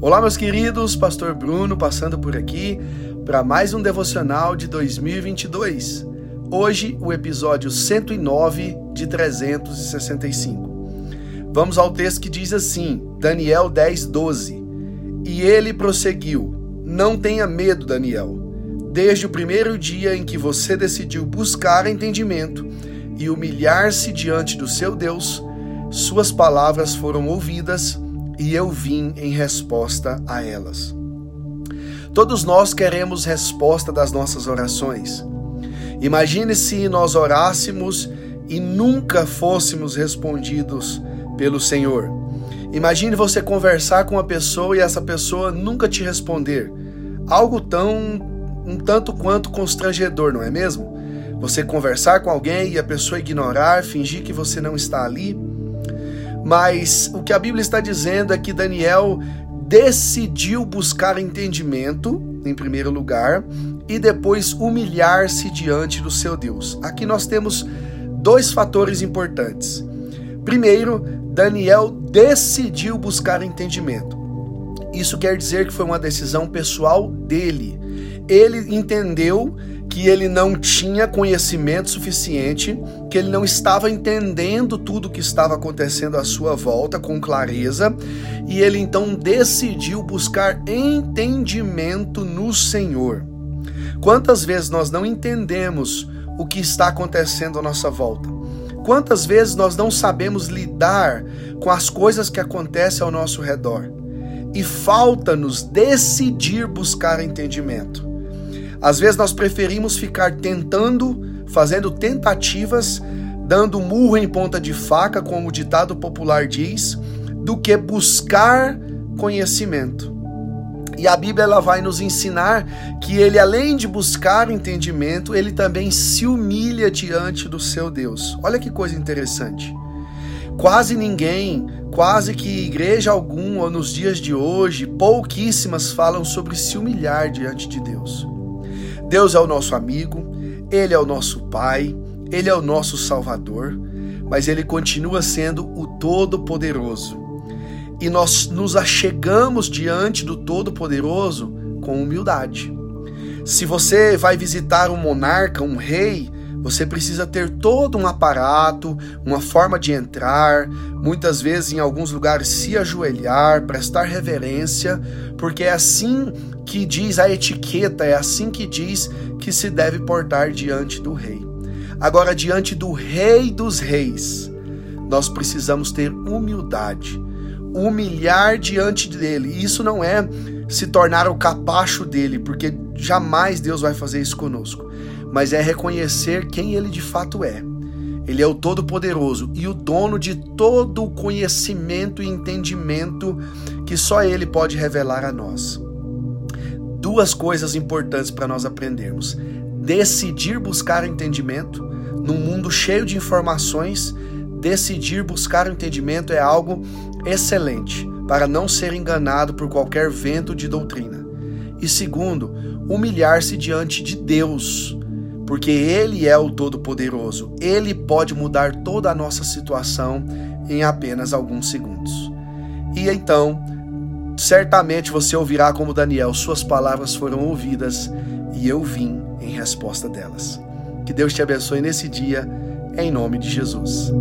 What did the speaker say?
Olá, meus queridos, Pastor Bruno passando por aqui para mais um devocional de 2022. Hoje, o episódio 109 de 365. Vamos ao texto que diz assim, Daniel 10, 12. E ele prosseguiu: Não tenha medo, Daniel. Desde o primeiro dia em que você decidiu buscar entendimento e humilhar-se diante do seu Deus, suas palavras foram ouvidas e eu vim em resposta a elas. Todos nós queremos resposta das nossas orações. Imagine se nós orássemos e nunca fôssemos respondidos pelo Senhor. Imagine você conversar com uma pessoa e essa pessoa nunca te responder. Algo tão um tanto quanto constrangedor, não é mesmo? Você conversar com alguém e a pessoa ignorar, fingir que você não está ali. Mas o que a Bíblia está dizendo é que Daniel decidiu buscar entendimento, em primeiro lugar, e depois humilhar-se diante do seu Deus. Aqui nós temos dois fatores importantes. Primeiro, Daniel decidiu buscar entendimento. Isso quer dizer que foi uma decisão pessoal dele. Ele entendeu que ele não tinha conhecimento suficiente, que ele não estava entendendo tudo o que estava acontecendo à sua volta com clareza, e ele então decidiu buscar entendimento no Senhor. Quantas vezes nós não entendemos o que está acontecendo à nossa volta? Quantas vezes nós não sabemos lidar com as coisas que acontecem ao nosso redor? E falta-nos decidir buscar entendimento. Às vezes nós preferimos ficar tentando, fazendo tentativas, dando murro em ponta de faca, como o ditado popular diz, do que buscar conhecimento. E a Bíblia ela vai nos ensinar que ele, além de buscar entendimento, ele também se humilha diante do seu Deus. Olha que coisa interessante. Quase ninguém, quase que igreja alguma nos dias de hoje, pouquíssimas falam sobre se humilhar diante de Deus. Deus é o nosso amigo, Ele é o nosso Pai, Ele é o nosso Salvador, mas Ele continua sendo o Todo-Poderoso. E nós nos achegamos diante do Todo-Poderoso com humildade. Se você vai visitar um monarca, um rei, você precisa ter todo um aparato, uma forma de entrar, muitas vezes em alguns lugares se ajoelhar, prestar reverência, porque é assim que diz a etiqueta, é assim que diz que se deve portar diante do rei. Agora, diante do Rei dos Reis, nós precisamos ter humildade, humilhar diante dele. Isso não é se tornar o capacho dele, porque jamais Deus vai fazer isso conosco, mas é reconhecer quem ele de fato é. Ele é o Todo-Poderoso e o dono de todo o conhecimento e entendimento que só Ele pode revelar a nós duas coisas importantes para nós aprendermos: decidir buscar entendimento num mundo cheio de informações. Decidir buscar o entendimento é algo excelente para não ser enganado por qualquer vento de doutrina. E segundo, humilhar-se diante de Deus, porque Ele é o Todo-Poderoso. Ele pode mudar toda a nossa situação em apenas alguns segundos. E então, Certamente você ouvirá como Daniel, suas palavras foram ouvidas e eu vim em resposta delas. Que Deus te abençoe nesse dia, em nome de Jesus.